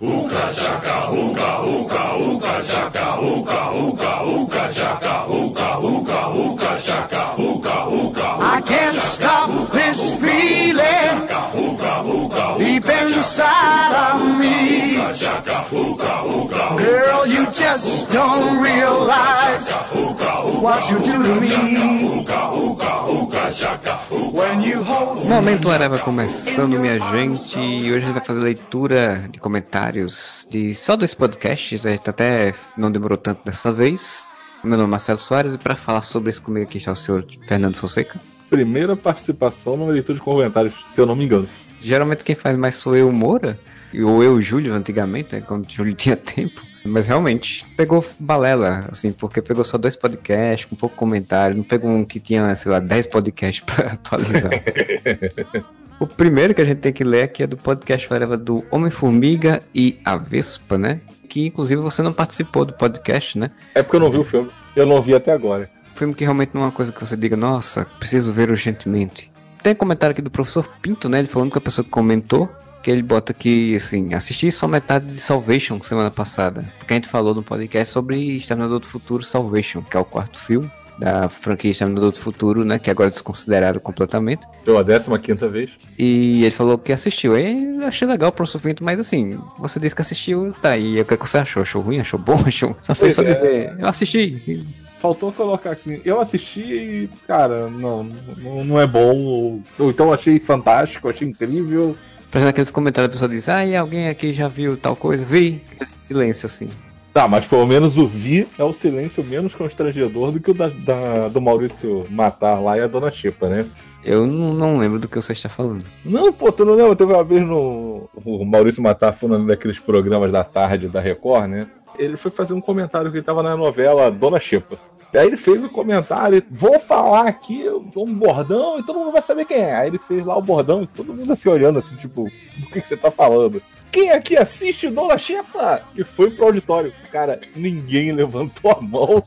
Ooka chaka, ooka, ooka, ooka chaka, ooka, ooka, ooka chaka, ooka, ooka, ooka chaka, ooka, ooka. I can't stop this feeling. Deep inside of me. Girl, you just don't realize what you do to me. Momento Areva começando, minha gente. E hoje a gente vai fazer leitura de comentários de só dois podcasts. A gente até não demorou tanto dessa vez. Meu nome é Marcelo Soares e para falar sobre isso comigo aqui está o senhor Fernando Fonseca. primeira participação numa leitura de comentários, se eu não me engano. Geralmente quem faz mais sou eu, Moura, ou eu, Júlio, antigamente, né, quando o Júlio tinha tempo. Mas realmente pegou balela, assim, porque pegou só dois podcasts, com pouco comentário, não pegou um que tinha, sei lá, 10 podcasts pra atualizar. o primeiro que a gente tem que ler aqui é do podcast Forever do Homem-Formiga e a Vespa, né? Que inclusive você não participou do podcast, né? É porque eu não vi o filme. Eu não vi até agora. filme que realmente não é uma coisa que você diga, nossa, preciso ver urgentemente. Tem comentário aqui do professor Pinto, né? Ele foi a única pessoa que comentou. Que ele bota que, assim, assisti só metade de Salvation semana passada. Porque a gente falou no podcast sobre Exterminador do Futuro Salvation, que é o quarto filme da franquia Exterminador do Futuro, né? Que agora desconsideraram completamente. Pela 15 quinta vez. E ele falou que assistiu. Aí eu achei legal o professor Pinto, mas assim, você disse que assistiu, tá aí. O que, é que você achou? Achou ruim? Achou bom? Achou... Só fez só é. dizer, eu assisti. Faltou colocar assim, eu assisti e, cara, não, não, não é bom. Ou, ou então achei fantástico, achei incrível. Por exemplo, aqueles comentários a pessoa diz, ah, e alguém aqui já viu tal coisa? Vi. Silêncio assim. Tá, mas pelo menos o Vi é o silêncio menos constrangedor do que o da, da- do Maurício Matar lá e a Dona Chipa, né? Eu não, não lembro do que você está falando. Não, pô, tu não lembra? Teve uma vez no. O Maurício Matar falando daqueles programas da tarde da Record, né? Ele foi fazer um comentário que ele tava na novela Dona Chipa. E aí ele fez o comentário, vou falar aqui um bordão e todo mundo vai saber quem é. Aí ele fez lá o bordão e todo mundo assim olhando assim, tipo, do que, que você tá falando? Quem aqui assiste Dona Chipa? E foi pro auditório. Cara, ninguém levantou a mão.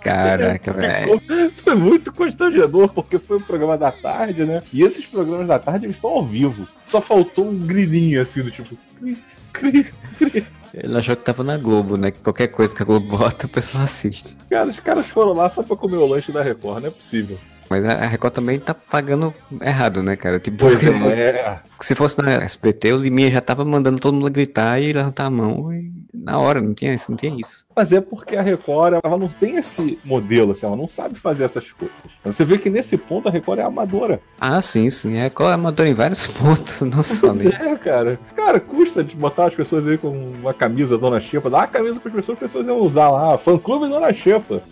Caraca, velho. Foi muito constrangedor, porque foi um programa da tarde, né? E esses programas da tarde, eles são ao vivo. Só faltou um grilinho, assim, do tipo... cri, cri, cri. Ele achou que tava na Globo, né? Que qualquer coisa que a Globo bota, o pessoal assiste. Cara, os caras foram lá só pra comer o lanche da Record, não é possível. Mas a Record também tá pagando errado, né, cara? Tipo, Pois é. se fosse na SBT, o Liminha já tava mandando todo mundo gritar e levantar a mão e na hora, não tinha isso, não tinha isso. Mas é porque a Record, ela não tem esse modelo, assim, ela não sabe fazer essas coisas. Você vê que nesse ponto a Record é amadora. Ah, sim, sim. A Record é amadora em vários pontos, não só nem. é, cara. Cara, custa de botar as pessoas aí com uma camisa Dona Xepa, dar a camisa para as pessoas, as pessoas iam usar lá, fã clube Dona Xepa.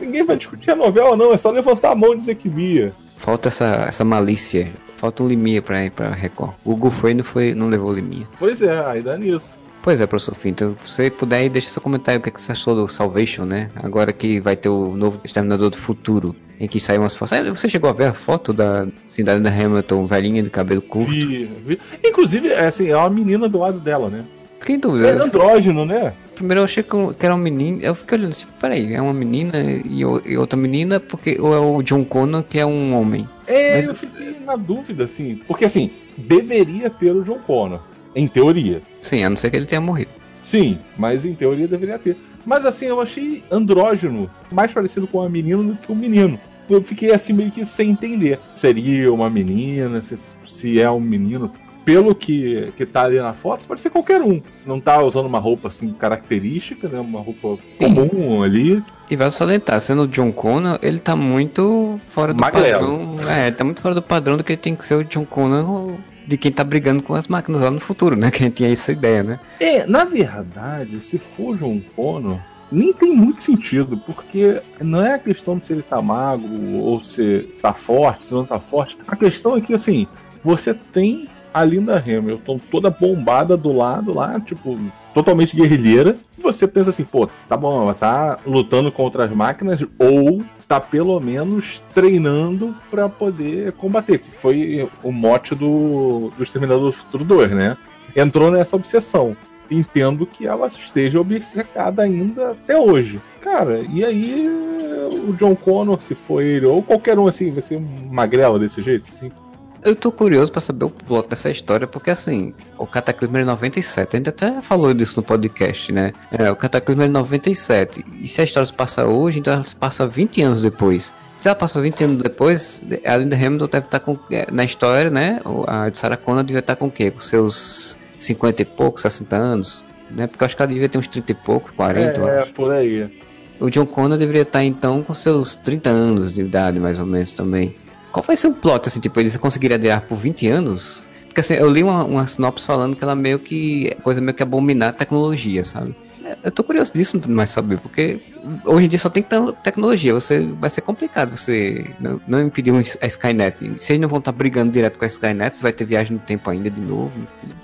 Ninguém vai discutir a novela, não, é só levantar a mão e dizer que via. Falta essa, essa malícia. Falta um Liminha pra ir pra Record. O Hugo foi e não, foi, não levou Liminha. Pois é, aí dá nisso. Pois é, professor Finto, se você puder aí, deixa seu comentário o que, é que você achou do Salvation, né? Agora que vai ter o novo Exterminador do Futuro, em que saiu umas fotos. Você chegou a ver a foto da cidade da Hamilton, velhinha de cabelo curto? Vi, vi. Inclusive, é assim, é uma menina do lado dela, né? Fiquei em É dúvida. andrógeno, né? Primeiro eu achei que que era um menino, eu fiquei olhando assim, peraí, é uma menina e, e outra menina, porque ou é o John Connor que é um homem? É, Mas- eu fiquei na dúvida, assim. Porque, assim, deveria ter o John Connor. Em teoria. Sim, a não ser que ele tenha morrido. Sim, mas em teoria deveria ter. Mas assim, eu achei andrógeno mais parecido com uma menina do que um menino. Eu fiquei assim meio que sem entender. Seria uma menina, se, se é um menino. Pelo que, que tá ali na foto, pode ser qualquer um. Não tá usando uma roupa assim característica, né? Uma roupa comum ali. E vai salientar, sendo o John Connor, ele tá muito fora do Magrelo. padrão. É, tá muito fora do padrão do que ele tem que ser o John Connor de quem tá brigando com as máquinas lá no futuro, né? Que a gente tinha essa ideia, né? É, na verdade, se for John Connor, nem tem muito sentido, porque não é a questão de se ele tá magro ou se tá forte, se não tá forte. A questão é que, assim, você tem a Linda Hamilton toda bombada do lado lá, tipo, totalmente guerrilheira. Você pensa assim, pô, tá bom, ela tá lutando contra as máquinas ou tá pelo menos treinando pra poder combater, que foi o mote do, do Exterminador do Futuro 2, né? Entrou nessa obsessão entendo que ela esteja obcecada ainda até hoje. Cara, e aí o John Connor, se for ele, ou qualquer um assim, vai ser magrela desse jeito, assim. Eu tô curioso pra saber o plot dessa história, porque assim, o Cataclismo é 97, a gente até falou disso no podcast, né? É, o Cataclismo é 97, e se a história se passa hoje, então ela se passa 20 anos depois. Se ela passa 20 anos depois, a Linda Hamilton deve estar com. é, Na história, né? A de Sarah Connor devia estar com o quê? Com seus 50 e poucos, 60 anos? Né? Porque eu acho que ela devia ter uns 30 e poucos, 40, eu é, acho. por aí. O John Connor deveria estar então com seus 30 anos de idade, mais ou menos também. Qual vai ser o plot, assim, tipo, ele conseguiria adiar por 20 anos? Porque assim, eu li uma, uma sinopse falando que ela meio que. coisa meio que abominar a tecnologia, sabe? Eu tô curioso disso mais saber, porque hoje em dia só tem te- tecnologia, você vai ser complicado você não, não impedir a Skynet. Se eles não vão estar brigando direto com a Skynet, você vai ter viagem no tempo ainda de novo. enfim.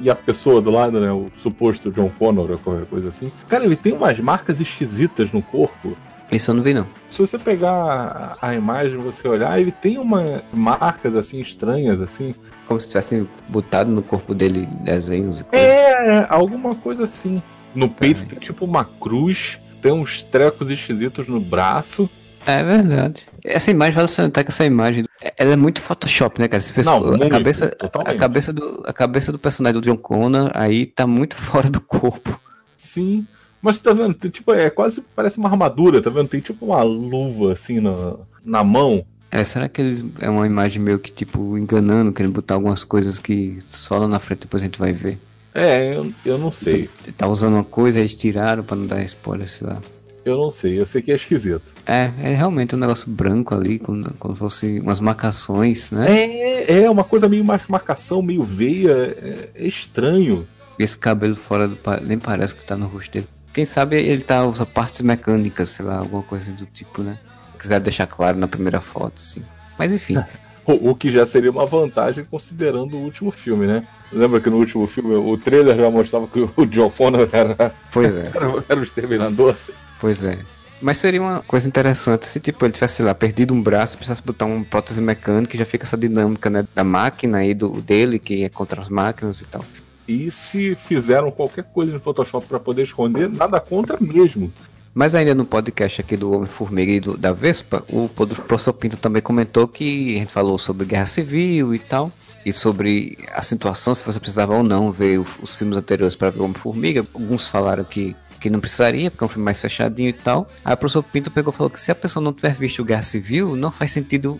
E a pessoa do lado, né? O suposto John Connor ou qualquer coisa assim. Cara, ele tem umas marcas esquisitas no corpo. Isso eu não vi não. Se você pegar a imagem você olhar, ele tem umas marcas assim estranhas, assim. Como se tivessem botado no corpo dele desenhos e coisas. É, alguma coisa assim. No peito tem tipo uma cruz, tem uns trecos esquisitos no braço. É verdade. Essa imagem, vale salientar que essa imagem, ela é muito Photoshop, né, cara? Você pensa, Não, a muito, cabeça, totalmente. a cabeça do, a cabeça do personagem do John Connor aí tá muito fora do corpo. Sim. Mas você tá vendo? Tipo, é quase parece uma armadura, tá vendo? Tem tipo uma luva assim na, na mão. É, será que eles é uma imagem meio que tipo enganando, querendo botar algumas coisas que só lá na frente depois a gente vai ver? É, eu, eu não sei. Tá usando uma coisa, eles tiraram pra não dar spoiler, sei lá. Eu não sei. Eu sei que é esquisito. É, é realmente um negócio branco ali, como, como fosse umas marcações, né? É, é uma coisa meio mar- marcação, meio veia. É, é estranho. Esse cabelo fora do. nem parece que tá no rosto dele. Quem sabe ele tá usando partes mecânicas, sei lá, alguma coisa do tipo, né? Quiser deixar claro na primeira foto, assim. Mas enfim. O, o que já seria uma vantagem considerando o último filme, né? Lembra que no último filme o trailer já mostrava que o John Connor era, Pois é, era, era o exterminador? pois é. Mas seria uma coisa interessante se, tipo, ele tivesse, sei lá, perdido um braço, precisasse botar uma prótese mecânica e já fica essa dinâmica, né? Da máquina e do dele, que é contra as máquinas e tal. E se fizeram qualquer coisa no Photoshop para poder esconder, nada contra mesmo. Mas ainda no podcast aqui do Homem-Formiga e do, da Vespa, o professor Pinto também comentou que a gente falou sobre guerra civil e tal, e sobre a situação, se você precisava ou não ver os filmes anteriores para ver o Homem-Formiga. Alguns falaram que, que não precisaria, porque é um filme mais fechadinho e tal. Aí o professor Pinto pegou e falou que se a pessoa não tiver visto Guerra Civil, não faz sentido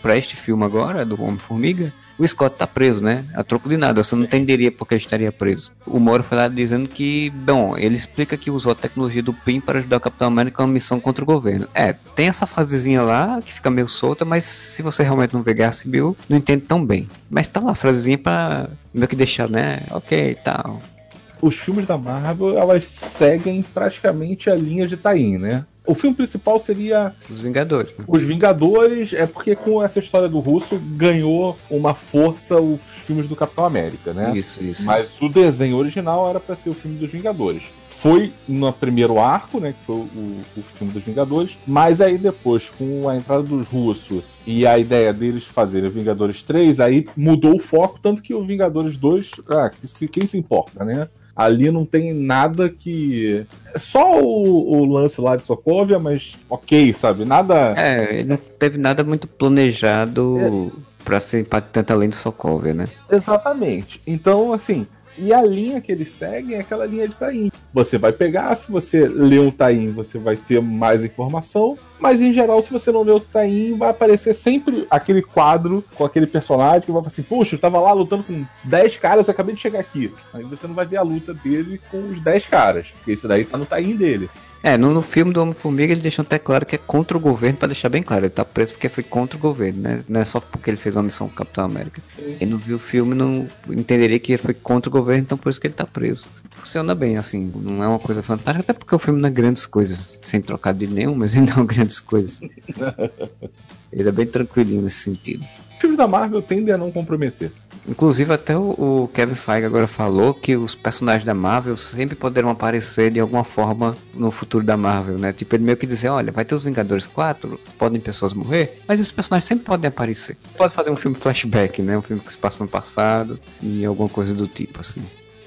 pra este filme agora, do Homem-Formiga, o Scott tá preso, né? A troco de nada, você não entenderia porque ele estaria preso. O Moro foi lá dizendo que, bom, ele explica que usou a tecnologia do PIN para ajudar o Capitão América em uma missão contra o governo. É, tem essa fasezinha lá que fica meio solta, mas se você realmente não vê Guerra Civil, não entende tão bem. Mas tá lá a frasezinha pra meio que deixar, né? Ok, tal. Os filmes da Marvel, elas seguem praticamente a linha de Tain, né? O filme principal seria Os Vingadores. né? Os Vingadores, é porque com essa história do Russo ganhou uma força os filmes do Capitão América, né? Isso, isso. Mas o desenho original era para ser o filme dos Vingadores. Foi no primeiro arco, né? Que foi o, o filme dos Vingadores. Mas aí depois, com a entrada dos russos e a ideia deles fazerem o Vingadores 3, aí mudou o foco, tanto que o Vingadores 2, ah, quem se importa, né? Ali não tem nada que. é Só o, o lance lá de Sokovia, mas ok, sabe? Nada. É, ele não teve nada muito planejado pra ser impactante além de Sokovia, né? Exatamente. Então, assim, e a linha que eles seguem é aquela linha de Taim. Você vai pegar, se você lê um Taim, você vai ter mais informação, mas em geral, se você não lê o Taim, vai aparecer sempre aquele quadro com aquele personagem que vai falar assim: Puxa, eu tava lá lutando com 10 caras, acabei de chegar aqui. Aí você não vai ver a luta dele com os 10 caras, porque isso daí tá no Taim dele. É, no, no filme do Homem-Formiga ele deixou até claro que é contra o governo, pra deixar bem claro. Ele tá preso porque foi contra o governo, né? Não é só porque ele fez uma missão com o Capitão América. Quem não viu o filme não entenderia que ele foi contra o governo, então por isso que ele tá preso. Funciona bem, assim, não é uma coisa fantástica, até porque o filme não é grandes coisas, sem trocar de nenhum, mas ele não é grandes coisas. ele é bem tranquilinho nesse sentido. Os filmes da Marvel tendem a não comprometer. Inclusive, até o, o Kevin Feige agora falou que os personagens da Marvel sempre poderão aparecer de alguma forma no futuro da Marvel, né? Tipo, ele meio que dizer, olha, vai ter os Vingadores 4, podem pessoas morrer, mas esses personagens sempre podem aparecer. Pode fazer um filme flashback, né? Um filme que se passa no passado e alguma coisa do tipo, assim.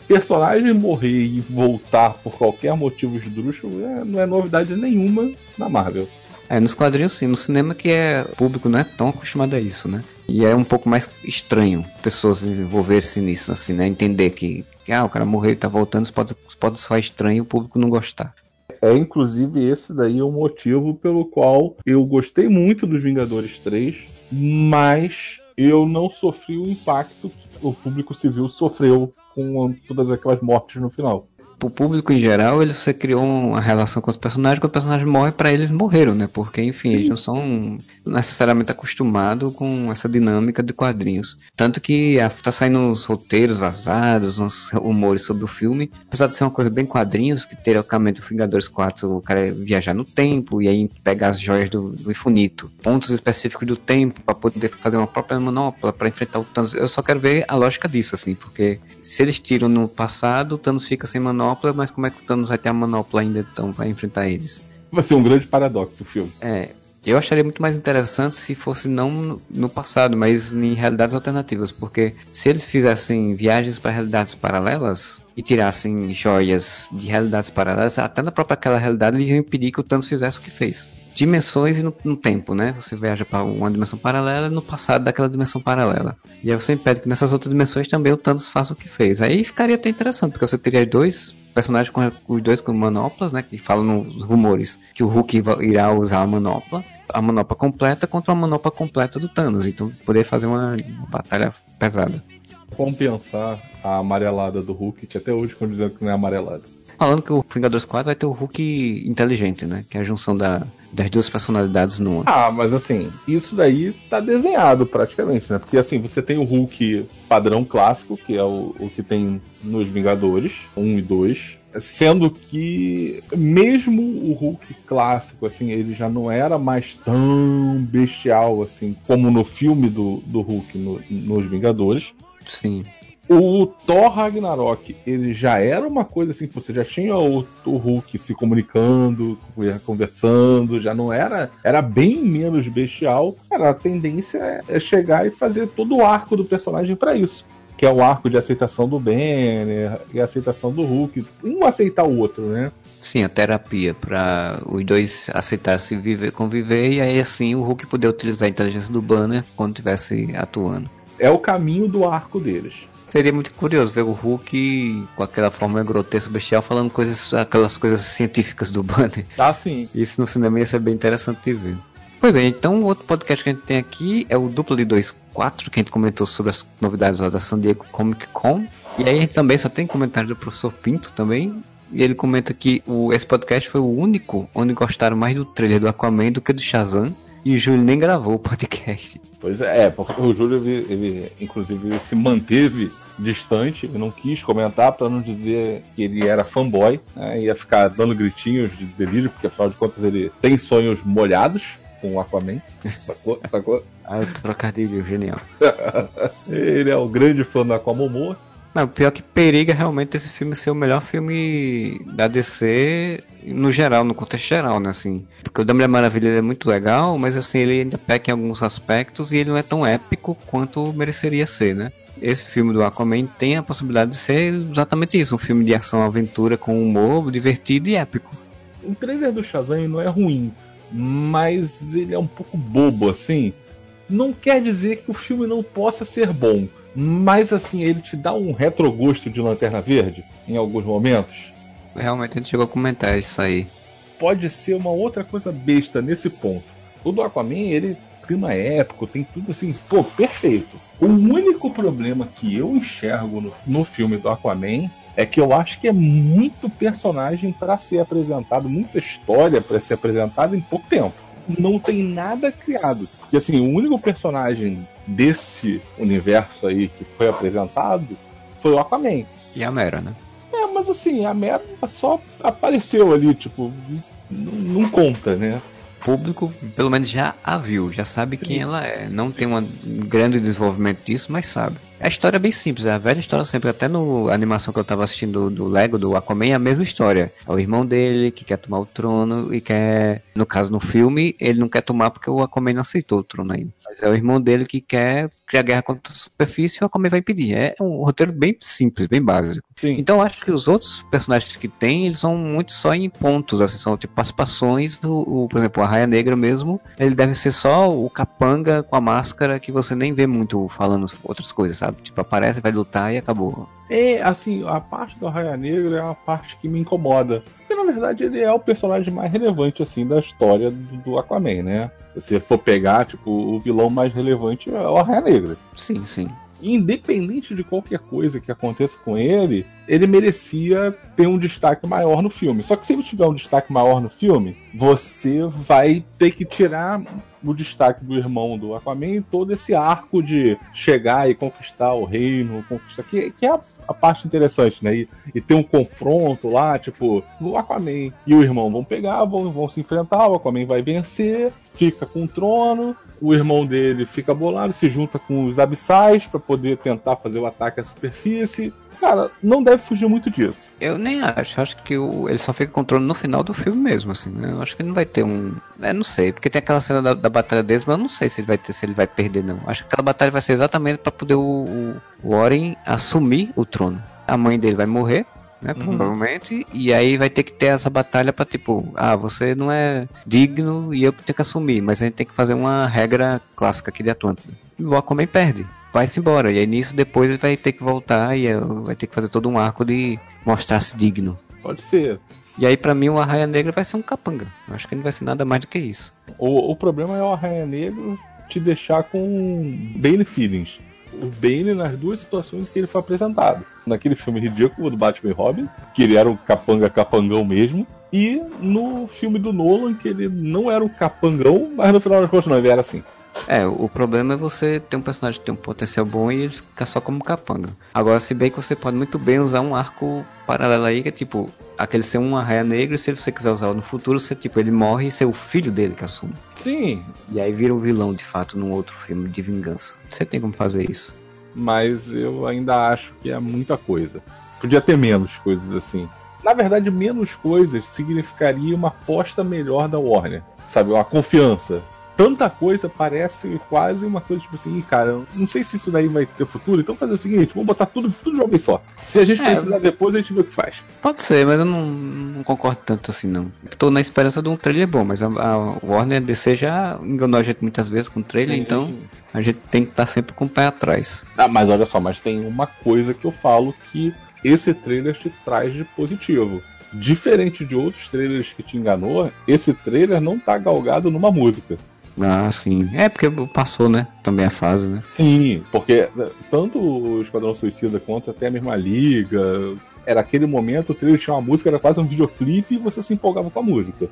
Personagem morrer e voltar por qualquer motivo esdrúxulo é- não é novidade nenhuma na Marvel. É, nos quadrinhos sim, no cinema que é o público não é tão acostumado a isso, né? E é um pouco mais estranho pessoas envolver-se nisso, assim, né? Entender que, que ah, o cara morreu e tá voltando, isso pode, pode soar estranho o público não gostar. É inclusive esse daí é o motivo pelo qual eu gostei muito dos Vingadores 3, mas eu não sofri o impacto que o público civil sofreu com todas aquelas mortes no final pro público em geral, ele, você criou uma relação com os personagens, quando o personagem morre, para eles morreram, né? Porque, enfim, Sim. eles não são necessariamente acostumados com essa dinâmica de quadrinhos. Tanto que tá saindo uns roteiros vazados, uns rumores sobre o filme, apesar de ser uma coisa bem quadrinhos, que teoricamente o Vingadores 4 o cara ia viajar no tempo e aí pegar as joias do, do infinito, pontos específicos do tempo, para poder fazer uma própria manopla para enfrentar o Thanos. Eu só quero ver a lógica disso, assim, porque se eles tiram no passado, o Thanos fica sem manopla manopla, mas como é que o Thanos vai ter a manopla ainda então para enfrentar eles? Vai ser um grande paradoxo o filme. É. Eu acharia muito mais interessante se fosse não no passado, mas em realidades alternativas, porque se eles fizessem viagens para realidades paralelas e tirassem joias de realidades paralelas, até na própria aquela realidade eles iam impedir que o Thanos fizesse o que fez dimensões e no, no, tempo, né? Você viaja para uma dimensão paralela no passado daquela dimensão paralela. E aí você impede que nessas outras dimensões também o Thanos faça o que fez. Aí ficaria até interessante, porque você teria dois personagens com os dois com manoplas, né? Que falam nos rumores que o Hulk irá usar a manopla. A manopla completa contra a manopla completa do Thanos. Então poder fazer uma, uma batalha pesada. Compensar a amarelada do Hulk, que até hoje quando dizendo que não é amarelada. Falando que o Vingadores 4 vai ter o Hulk inteligente, né? Que é a junção da, das duas personalidades numa. Ah, mas assim, isso daí tá desenhado praticamente, né? Porque assim, você tem o Hulk padrão clássico, que é o, o que tem nos Vingadores 1 e 2. Sendo que, mesmo o Hulk clássico, assim, ele já não era mais tão bestial, assim, como no filme do, do Hulk no, nos Vingadores. Sim. O Thor Ragnarok, ele já era uma coisa assim que você já tinha o, o Hulk se comunicando, conversando, já não era. Era bem menos bestial. Cara, a tendência é chegar e fazer todo o arco do personagem para isso. Que é o arco de aceitação do Banner e aceitação do Hulk. Um aceitar o outro, né? Sim, a terapia para os dois aceitar se viver, conviver e aí assim o Hulk poder utilizar a inteligência do Banner quando estivesse atuando. É o caminho do arco deles. Seria muito curioso ver o Hulk com aquela forma grotesca bestial falando coisas, aquelas coisas científicas do Banner. Ah, sim. Isso no cinema ia ser bem interessante de ver. Pois bem, então o outro podcast que a gente tem aqui é o Duplo de 24, que a gente comentou sobre as novidades lá da San Diego Comic Con. E aí a gente também só tem comentário do professor Pinto também. E ele comenta que o, esse podcast foi o único onde gostaram mais do trailer do Aquaman do que do Shazam. E o Júlio nem gravou o podcast. Pois é, porque o Júlio, ele, ele inclusive, se manteve distante, e não quis comentar para não dizer que ele era fanboy, né? ia ficar dando gritinhos de delírio, porque afinal de contas ele tem sonhos molhados com o Aquaman, sacou? sacou? ah, trocadilho genial. ele é o grande fã do Aquamomoa. Não, pior que periga realmente esse filme ser o melhor filme da DC no geral, no contexto geral, né, assim. Porque o da Mulher Maravilha é muito legal, mas assim, ele ainda peca em alguns aspectos e ele não é tão épico quanto mereceria ser, né. Esse filme do Aquaman tem a possibilidade de ser exatamente isso, um filme de ação aventura com humor divertido e épico. O trailer do Shazam não é ruim, mas ele é um pouco bobo, assim. Não quer dizer que o filme não possa ser bom, mas assim, ele te dá um retrogosto de Lanterna Verde em alguns momentos Realmente a gente chegou a comentar isso aí. Pode ser uma outra coisa besta nesse ponto. O do Aquaman, ele clima épico, tem tudo assim, pô, perfeito. O único problema que eu enxergo no, no filme do Aquaman é que eu acho que é muito personagem para ser apresentado, muita história para ser apresentada em pouco tempo. Não tem nada criado. E assim, o único personagem desse universo aí que foi apresentado foi o Aquaman. E a Mera, né? É, mas assim, a merda só apareceu ali, tipo, não, conta, né? O público, pelo menos, já a viu, já sabe Sim. quem ela é. Não tem um grande desenvolvimento disso, mas sabe. A história é bem simples, é a velha história sempre. Até no animação que eu tava assistindo do, do Lego, do Aquaman, é a mesma história. É o irmão dele que quer tomar o trono e quer. No caso, no filme, ele não quer tomar porque o Aquaman não aceitou o trono ainda. Mas é o irmão dele que quer criar guerra contra a superfície e o Aquaman vai impedir. É um roteiro bem simples, bem básico. Sim. Então eu acho que os outros personagens que tem, eles são muito só em pontos, assim, são tipo participações. O, o, por exemplo, a Raia Negra mesmo, ele deve ser só o capanga com a máscara que você nem vê muito falando outras coisas, sabe? Tipo, aparece, vai lutar e acabou. É, assim, a parte do Raia Negra é uma parte que me incomoda. Porque, na verdade, ele é o personagem mais relevante, assim, da história do, do Aquaman, né? Se você for pegar, tipo, o vilão mais relevante é o Raia Negra. Sim, sim. Independente de qualquer coisa que aconteça com ele, ele merecia ter um destaque maior no filme. Só que se ele tiver um destaque maior no filme, você vai ter que tirar o destaque do irmão do Aquaman todo esse arco de chegar e conquistar o reino, conquistar. Que, que é a, a parte interessante, né? E, e ter um confronto lá, tipo, o Aquaman e o irmão vão pegar, vão, vão se enfrentar, o Aquaman vai vencer, fica com o trono, o irmão dele fica bolado, se junta com os abissais para poder tentar fazer o ataque à superfície. Cara, não deve fugir muito disso. Eu nem acho, acho que o, ele só fica com o trono no final do filme mesmo, assim, né? Eu acho que não vai ter um. Eu não sei, porque tem aquela cena da, da batalha deles, mas eu não sei se ele vai ter, se ele vai perder, não. Acho que aquela batalha vai ser exatamente para poder o, o Warren assumir o trono. A mãe dele vai morrer, né? Provavelmente. E aí vai ter que ter essa batalha pra tipo, ah, você não é digno e eu tenho que assumir, mas a gente tem que fazer uma regra clássica aqui de Atlântida. E o Aquaman perde, vai-se embora. E aí nisso depois ele vai ter que voltar e eh, vai ter que fazer todo um arco de mostrar-se digno. Pode ser. E aí pra mim o Arraia Negra vai ser um capanga. Eu acho que não vai ser nada mais do que isso. O, o problema é o Arranha Negro te deixar com Bane Feelings. O Bane nas duas situações que ele foi apresentado. Naquele filme ridículo do Batman e Robin, que ele era um capanga capangão mesmo. E no filme do Nolan, que ele não era um capangão, mas no final das contas não, ele era assim. É, o problema é você ter um personagem que tem um potencial bom e ele ficar só como capanga. Agora, se bem que você pode muito bem usar um arco paralelo aí, que é tipo, aquele ser um arraia negra, e se você quiser usar no futuro, você, tipo, ele morre e ser o filho dele que assume. Sim, E aí vira um vilão, de fato, num outro filme de vingança. Você tem como fazer isso. mas eu ainda acho que é muita coisa. Podia ter menos coisas assim. Na verdade, menos coisas significaria uma aposta melhor da Warner. Sabe, uma confiança. Tanta coisa parece quase uma coisa tipo assim, "Ih, cara, não sei se isso daí vai ter futuro, então fazer o seguinte, vamos botar tudo, tudo de uma vez só. Se a gente É, precisar depois, a gente vê o que faz. Pode ser, mas eu não, não concordo tanto assim, não. Tô na esperança de um trailer bom, mas a, a Warner DC já enganou a gente muitas vezes com trailer, então a gente tem que estar sempre com o pé atrás. Ah, mas olha só, mas tem uma coisa que eu falo que esse trailer te traz de positivo. Diferente de outros trailers que te enganou, esse trailer não tá galgado numa música. Ah, sim. É porque passou, né? Também a fase, né? Sim, porque né, tanto o Esquadrão Suicida quanto até a mesma Liga. Era aquele momento, o trailer tinha uma música, era quase um videoclipe e você se empolgava com a música.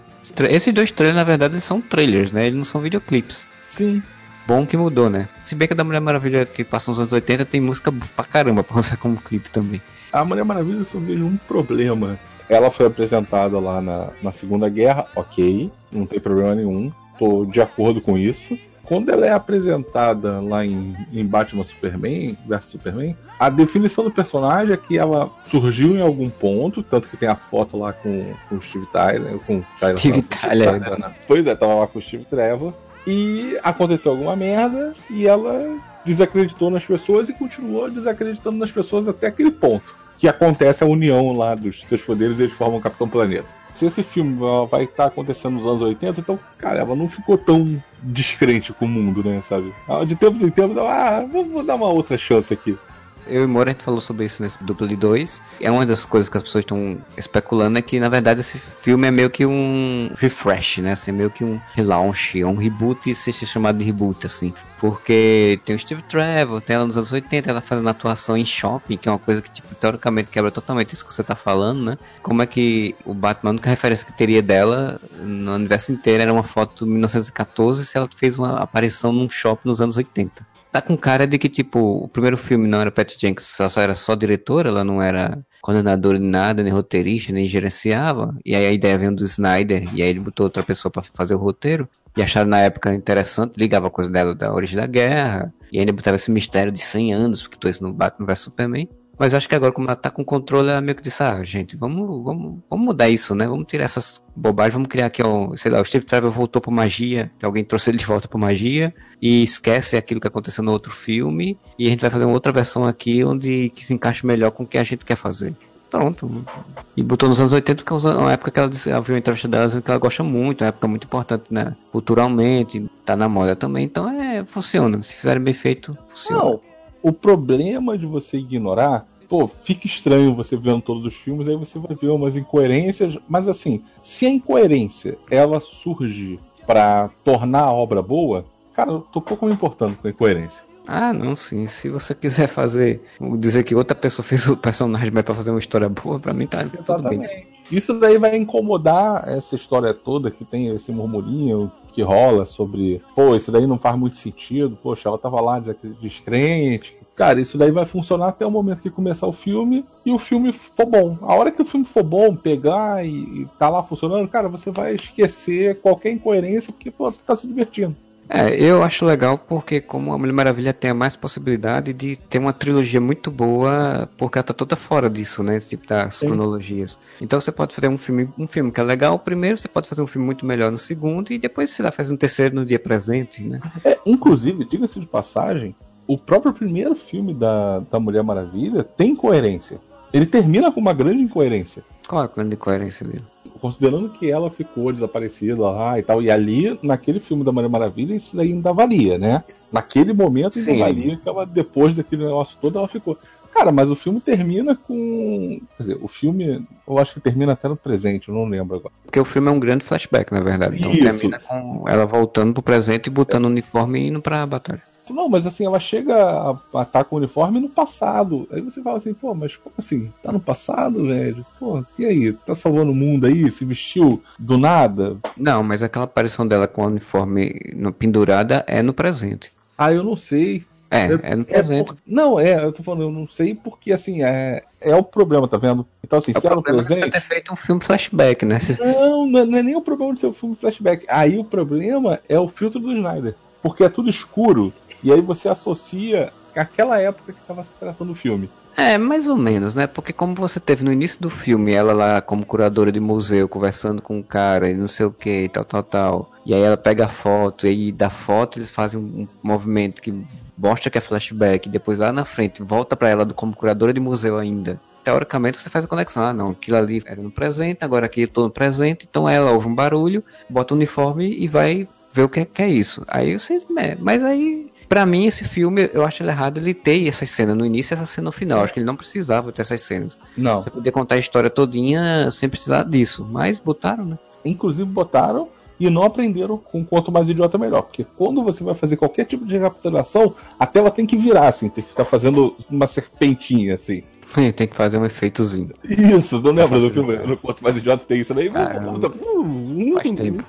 Esses dois trailers, na verdade, eles são trailers, né? Eles não são videoclipes. Sim. Bom que mudou, né? Se bem que a da Mulher Maravilha que passou nos anos 80 tem música pra caramba pra usar como clipe também. A Mulher Maravilha eu só vejo um problema. Ela foi apresentada lá na, na Segunda Guerra, ok, não tem problema nenhum, tô de acordo com isso. Quando ela é apresentada lá em, em Batman Superman, versus Superman, a definição do personagem é que ela surgiu em algum ponto, tanto que tem a foto lá com, com o Steve Tyler, com o Tyler, Steve o Tyler. né? Pois é, tava lá com o Steve Trevor. E aconteceu alguma merda e ela desacreditou nas pessoas e continuou desacreditando nas pessoas até aquele ponto. Que acontece a união lá dos seus poderes e eles formam o Capitão Planeta. Se esse filme vai estar acontecendo nos anos 80, então, cara, ela não ficou tão descrente com o mundo, né, sabe? De tempos em tempos, ela, ah, vou, vou dar uma outra chance aqui. Eu e Moura, a gente falou sobre isso nesse de dois. É uma das coisas que as pessoas estão especulando é que, na verdade, esse filme é meio que um refresh, né? Assim, meio que um relaunch, é um reboot e seja chamado de reboot, assim. Porque tem o Steve Trevor, tem ela nos anos 80, ela fazendo atuação em shopping, que é uma coisa que, tipo, teoricamente quebra totalmente isso que você tá falando, né? Como é que o Batman, a única referência que teria dela no universo inteiro era uma foto de 1914 se ela fez uma aparição num shopping nos anos 80 tá com cara de que, tipo, o primeiro filme não era Pat Jenkins, ela só era só diretora, ela não era coordenadora de nada, nem roteirista, nem gerenciava. E aí a ideia veio do Snyder, e aí ele botou outra pessoa pra fazer o roteiro. E acharam na época interessante, ligava a coisa dela da origem da guerra. E ainda botava esse mistério de 100 anos, porque tu isso no Batman vs Superman. Mas acho que agora, como ela tá com controle, ela meio que disse, ah, gente, vamos, vamos, vamos mudar isso, né? Vamos tirar essas bobagens, vamos criar aqui, ó, sei lá, o Steve Trevor voltou pra magia, alguém trouxe ele de volta pra magia, e esquece aquilo que aconteceu no outro filme, e a gente vai fazer uma outra versão aqui, onde que se encaixe melhor com o que a gente quer fazer. Pronto. E botou nos anos 80, que é uma época que ela, disse, ela viu a entrevista dela dizendo que ela gosta muito, é uma época muito importante, né? Culturalmente, tá na moda também, então é, funciona. Se fizerem bem feito, funciona. Não, o problema de você ignorar pô, fica estranho você vendo todos os filmes, aí você vai ver umas incoerências, mas assim, se a incoerência ela surge para tornar a obra boa, cara, eu tô pouco me importando com a incoerência. Ah, não, sim. Se você quiser fazer, dizer que outra pessoa fez o personagem mas pra fazer uma história boa, pra mim tá Exatamente. tudo bem. Isso daí vai incomodar essa história toda que tem esse murmurinho que rola sobre, pô, isso daí não faz muito sentido, poxa, ela tava lá descrente, Cara, isso daí vai funcionar até o momento que começar o filme e o filme for bom. A hora que o filme for bom, pegar e, e tá lá funcionando, cara, você vai esquecer qualquer incoerência porque, pô, tu tá se divertindo. É, eu acho legal porque como a Mulher Maravilha tem a mais possibilidade de ter uma trilogia muito boa, porque ela tá toda fora disso, né? Esse tipo das Sim. cronologias. Então você pode fazer um filme, um filme que é legal primeiro, você pode fazer um filme muito melhor no segundo, e depois, sei lá, faz um terceiro no dia presente, né? É, inclusive, diga-se de passagem, o próprio primeiro filme da, da Mulher Maravilha tem coerência. Ele termina com uma grande incoerência. Qual é a grande incoerência dele? Considerando que ela ficou desaparecida lá e tal, e ali, naquele filme da Mulher Maravilha, isso ainda valia, né? Naquele momento ainda Sim. valia que ela, depois daquele negócio todo, ela ficou. Cara, mas o filme termina com. Quer dizer, o filme, eu acho que termina até no presente, eu não lembro agora. Porque o filme é um grande flashback, na verdade. Então Isso. termina com ela voltando pro presente e botando o uniforme e indo pra batalha. Não, mas assim, ela chega a estar tá com o uniforme no passado. Aí você fala assim, pô, mas como assim? Tá no passado, velho? Pô, e aí? Tá salvando o mundo aí? Se vestiu do nada? Não, mas aquela aparição dela com o uniforme no, pendurada é no presente. Ah, eu não sei. É, é, é no presente. É por... Não, é, eu tô falando, eu não sei porque, assim, é, é o problema, tá vendo? Então, assim, é se é no presente. Você ter feito um filme flashback, né? Não, não é nem o problema de ser um filme flashback. Aí o problema é o filtro do Snyder. Porque é tudo escuro e aí você associa aquela época que estava se tratando o filme. É, mais ou menos, né? Porque como você teve no início do filme, ela lá como curadora de museu, conversando com o cara e não sei o que, tal, tal, tal. E aí ela pega a foto, e aí da foto eles fazem um movimento que mostra que é flashback, e depois lá na frente volta para ela como curadora de museu ainda. Teoricamente você faz a conexão, ah não, aquilo ali era no presente, agora aqui tô no presente, então ela ouve um barulho, bota o uniforme e vai ver o que é, que é isso. Aí você. É, mas aí Pra mim, esse filme, eu acho ele errado ele ter essa cena no início e essa cena no final. Acho que ele não precisava ter essas cenas. Não. Você podia contar a história todinha sem precisar disso. Mas botaram, né? Inclusive botaram e não aprenderam com quanto mais idiota melhor. Porque quando você vai fazer qualquer tipo de recapitulação, a tela tem que virar, assim, tem que ficar fazendo uma serpentinha, assim. tem que fazer um efeitozinho. Isso, não lembra do filme? No quanto mais idiota tem isso daí. Caramba, faz tempo.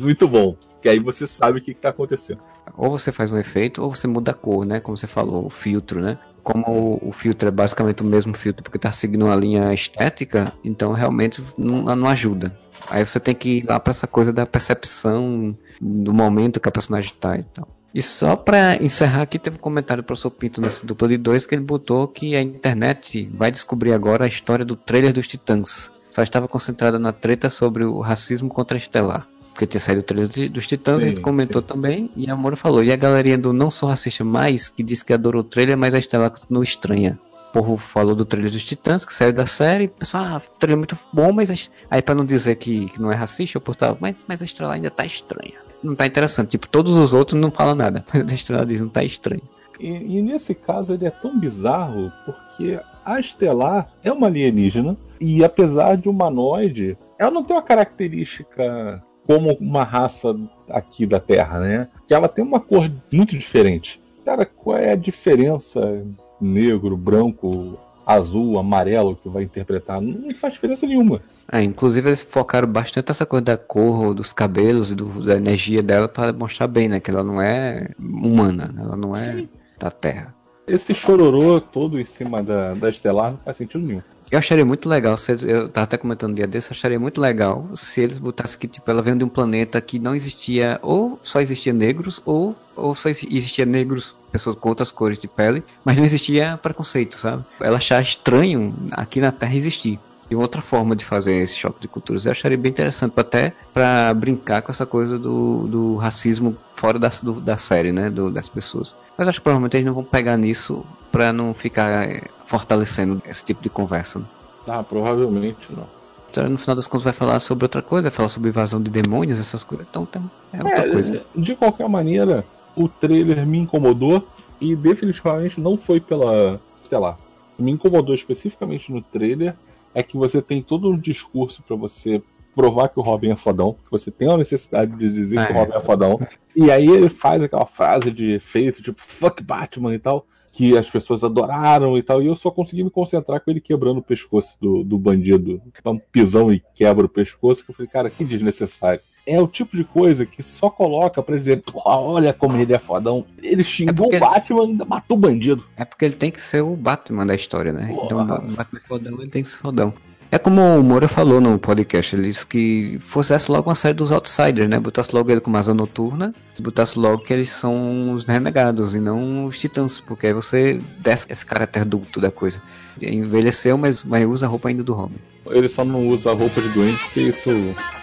Muito bom. Que aí você sabe o que está acontecendo. Ou você faz um efeito, ou você muda a cor, né? Como você falou, o filtro, né? Como o, filtro é basicamente o mesmo filtro porque está seguindo uma linha estética, então realmente não, não ajuda. Aí você tem que ir lá para essa coisa da percepção do momento que a personagem está e tal. E só para encerrar aqui, teve um comentário do professor Pinto nesse dupla de dois que ele botou que a internet vai descobrir agora a história do trailer dos Titãs só estava concentrada na treta sobre o racismo contra Estelar. Porque tinha saído o trailer dos Titãs, sim, a gente comentou sim. também, e a Moura falou. E a galerinha do Não Sou Racista Mais, que disse que adorou o trailer, mas a Estelar continuou estranha. O povo falou do trailer dos Titãs, que saiu da série, e pessoal, ah, o trailer é muito bom, mas aí para não dizer que, que não é racista, eu postava, mas, mas a Estrela ainda tá estranha. Não tá interessante. Tipo, todos os outros não falam nada, mas a Estrela diz, não tá estranho. E, e nesse caso ele é tão bizarro, porque a Estelar é uma alienígena, e apesar de humanoide, ela não tem uma característica como uma raça aqui da Terra, né? Que ela tem uma cor muito diferente. Cara, qual é a diferença negro, branco, azul, amarelo que vai interpretar? Não faz diferença nenhuma. É, inclusive eles focaram bastante essa coisa da cor, dos cabelos e do, da energia dela para mostrar bem, né? Que ela não é humana, ela não é Sim. da Terra. esse chororô todo em cima da, da Estelar não faz sentido nenhum. Eu acharia muito legal, se eles, eu tava até comentando um dia desse, eu acharia muito legal se eles botassem que, tipo, ela vem de um planeta que não existia, ou só existia negros, ou, ou só existia negros, pessoas com outras cores de pele, mas não existia preconceito, sabe? Ela achar estranho aqui na Terra existir. E outra forma de fazer esse choque de culturas. Eu acharia bem interessante, até para brincar com essa coisa do, do racismo fora da, do, da série, né? Do, das pessoas. Mas acho que provavelmente eles não vão pegar nisso para não ficar eh, fortalecendo esse tipo de conversa. Né? Ah, provavelmente não. Então, no final das contas vai falar sobre outra coisa, vai falar sobre invasão de demônios, essas coisas. Então é outra é, coisa. De qualquer maneira, o trailer me incomodou e definitivamente não foi pela. sei lá. Me incomodou especificamente no trailer é que você tem todo um discurso para você provar que o Robin é fodão, que você tem a necessidade de dizer é. que o é. Robin é fodão. E aí ele faz aquela frase de efeito, tipo, fuck Batman e tal, que as pessoas adoraram e tal, e eu só consegui me concentrar com ele quebrando o pescoço do, do bandido. Dá um pisão e quebra o pescoço, que eu falei, cara, que desnecessário. É o tipo de coisa que só coloca pra dizer, olha como ele é fodão. Ele xingou é o Batman e ainda matou o bandido. É porque ele tem que ser o Batman da história, né? Porra. Então o Batman é fodão, ele tem que ser fodão. É como o Moura falou no podcast, ele disse que fosse logo uma série dos Outsiders, né? Botasse logo ele com asa noturna, botasse logo que eles são os renegados e não os titãs, porque aí você desce esse caráter adulto da coisa. Envelheceu, mas, mas usa a roupa ainda do Robin. Ele só não usa a roupa de doente porque isso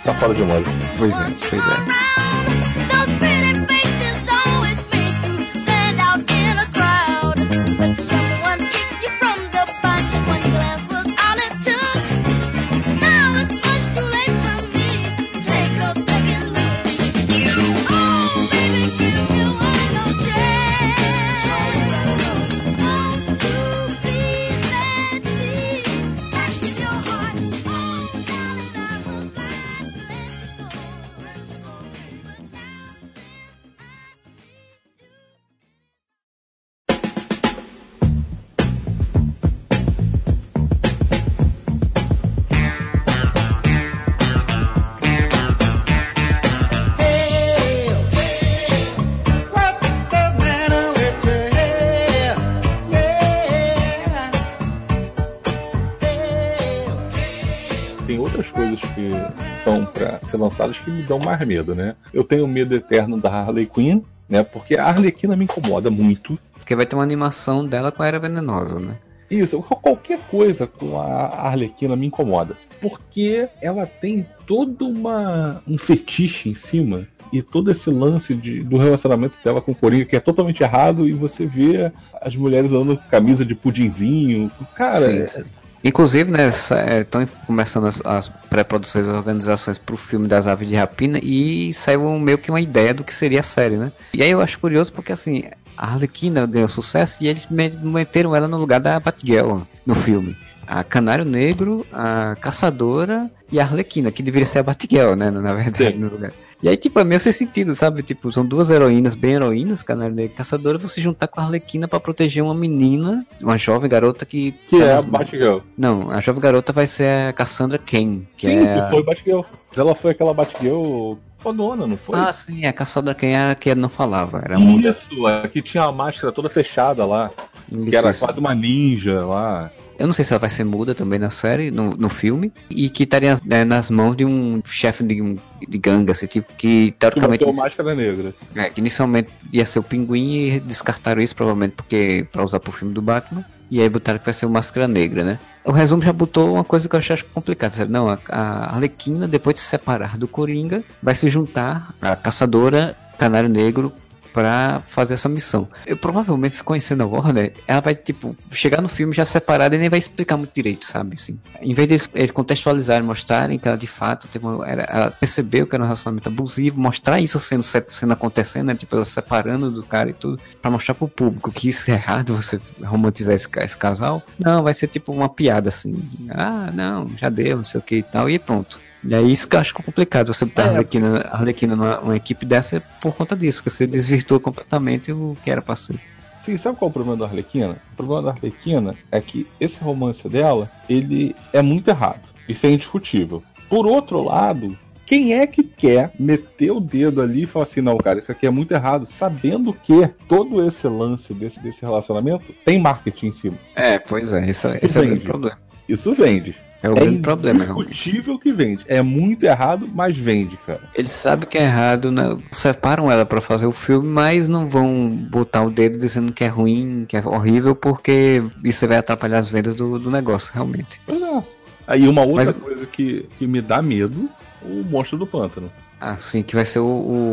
tá fora de moda. Pois é, pois é. Ser lançadas que me dão mais medo, né? Eu tenho medo eterno da Harley Quinn, né? Porque a Arlequina me incomoda muito. Porque vai ter uma animação dela com a Era Venenosa, né? Isso, qualquer coisa com a Arlequina me incomoda. Porque ela tem todo uma, um fetiche em cima e todo esse lance de, do relacionamento dela com o Coringa, que é totalmente errado, e você vê as mulheres andando com camisa de pudinzinho. Cara, sim, sim. Inclusive, né, estão é, começando as, as pré-produções das organizações para o filme das aves de rapina e saiu meio que uma ideia do que seria a série, né? E aí eu acho curioso porque, assim, a Arlequina ganhou sucesso e eles meteram ela no lugar da Batgirl no filme. A Canário Negro, a Caçadora e a Arlequina, que deveria ser a Batgirl, né, na verdade, Sim. no lugar. E aí, tipo, é meio sem sentido, sabe? Tipo, são duas heroínas, bem heroínas, Canário Negro e Caçadora, você juntar com a Arlequina para proteger uma menina, uma jovem garota que. Que tá é a Batgirl. Não, a jovem garota vai ser a Cassandra Kane. Que sim, é que foi Batgirl. Ela foi aquela Batgirl fodona, não foi? Ah, sim, a Cassandra Kane era que não falava. Era Isso. É que tinha a máscara toda fechada lá. Isso, que era isso. quase uma ninja lá. Eu não sei se ela vai ser muda também na série, no, no filme, e que estaria né, nas mãos de um chefe de, um, de gangue, assim, tipo, que teoricamente. Que máscara negra. É, que inicialmente ia ser o pinguim e descartaram isso, provavelmente, porque para usar pro filme do Batman. E aí botaram que vai ser o Máscara Negra, né? O resumo já botou uma coisa que eu achei complicada. Sabe? Não, a, a Arlequina, depois de se separar do Coringa, vai se juntar à Caçadora Canário Negro para fazer essa missão. Eu provavelmente, se conhecendo a Warner, ela vai, tipo, chegar no filme já separada e nem vai explicar muito direito, sabe? Assim, em vez de eles, contextualizarem, mostrarem que ela de fato ela percebeu que era um relacionamento abusivo, mostrar isso sendo, sendo acontecendo, né? Tipo, ela separando do cara e tudo, para mostrar pro público que isso é errado você romantizar esse, esse casal. Não, vai ser tipo uma piada assim. Ah, não, já deu, não sei o que e tal, e pronto. E é isso que eu acho complicado, você botar é. a Arlequina, a Arlequina numa uma equipe dessa é por conta disso, porque você desvirtua completamente o que era pra ser. Sim, sabe qual é o problema da Arlequina? O problema da Arlequina é que esse romance dela, ele é muito errado. Isso é indiscutível. Por outro lado, Quem é que quer meter o dedo ali e falar assim, não, cara, isso aqui é muito errado, sabendo que todo esse lance desse, desse relacionamento tem marketing em cima. É, pois é, isso, esse é o problema. Isso vende. É o É grande problema, realmente. indiscutível que vende. É muito errado, mas vende, cara. Eles sabem que é errado, né? separam ela pra fazer o filme, mas não vão botar o dedo dizendo que é ruim, que é horrível, porque isso vai atrapalhar as vendas do, do negócio, realmente. Pois é. Aí uma outra Mas- coisa que, que me dá medo, o monstro do pântano. Ah, sim, que vai ser o,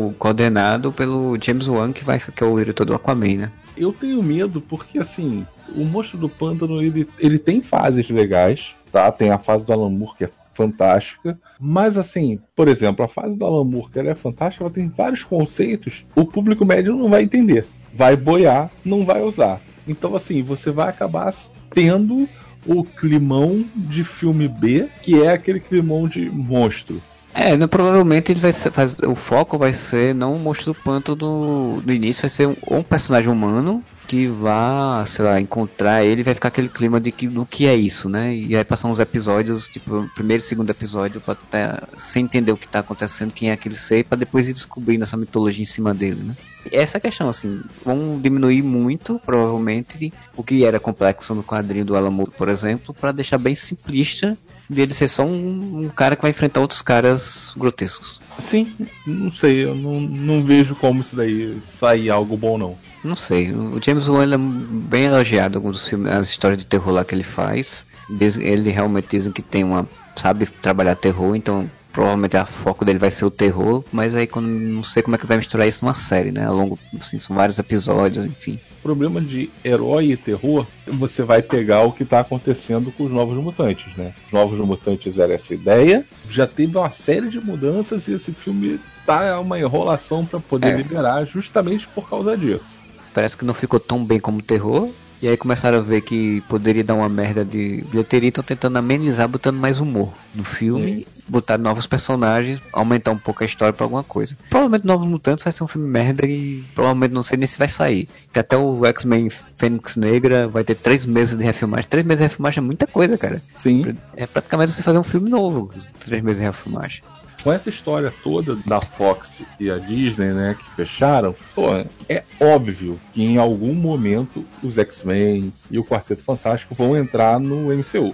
o coordenado pelo James Wan, que, vai, que é o diretor do Aquaman, né? Eu tenho medo porque, assim, o monstro do pântano, ele, ele tem fases legais, tá? Tem a fase do Alan Moore, que é fantástica. Mas, assim, por exemplo, a fase do Alan Moore, que ela é fantástica, ela tem vários conceitos. O público médio não vai entender. Vai boiar, não vai usar. Então, assim, você vai acabar tendo o climão de filme B, que é aquele climão de monstro. É, né, provavelmente ele vai ser, faz, o foco vai ser não o monstro do panto do, do início, vai ser um, um personagem humano que vá, sei lá, encontrar ele, vai ficar aquele clima de que do que é isso, né? E aí passar uns episódios, tipo, primeiro e segundo episódio, pra tentar, sem entender o que tá acontecendo, quem é aquele ser, pra depois ir descobrindo essa mitologia em cima dele, né? Essa é questão, assim, vão diminuir muito, provavelmente, o que era complexo no quadrinho do Alan Moore, por exemplo, pra deixar bem simplista dele ser só um, um cara que vai enfrentar outros caras grotescos. Sim, não sei, eu não, não vejo como isso daí sair algo bom, não. Não sei, o James Wan ele é bem elogiado alguns filmes, as histórias de terror lá que ele faz. Diz- Ele realmente dizem que tem uma. sabe trabalhar terror, então provavelmente o foco dele vai ser o terror, mas aí quando não sei como é que vai misturar isso numa série, né? Ao longo, assim, são vários episódios, enfim. Problema de herói e terror, você vai pegar o que tá acontecendo com os Novos Mutantes, né? Os Novos Mutantes era essa ideia, já teve uma série de mudanças e esse filme tá uma enrolação pra poder É. liberar justamente por causa disso. Parece que não ficou tão bem como terror. E aí começaram a ver que poderia dar uma merda de bilheteria, estão tentando amenizar, botando mais humor no filme, botar novos personagens, aumentar um pouco a história pra alguma coisa. Provavelmente Novos Mutantes vai ser um filme merda e provavelmente não sei nem se vai sair. Que até o X-Men Fênix Negra vai ter três meses de refilmagem. Três meses de refilmagem é muita coisa, cara. Sim, É praticamente você fazer um filme novo, três meses de refilmagem. Com essa história toda da Fox e a Disney, né, que fecharam, pô, é óbvio que em algum momento os X-Men e o Quarteto Fantástico vão entrar no MCU.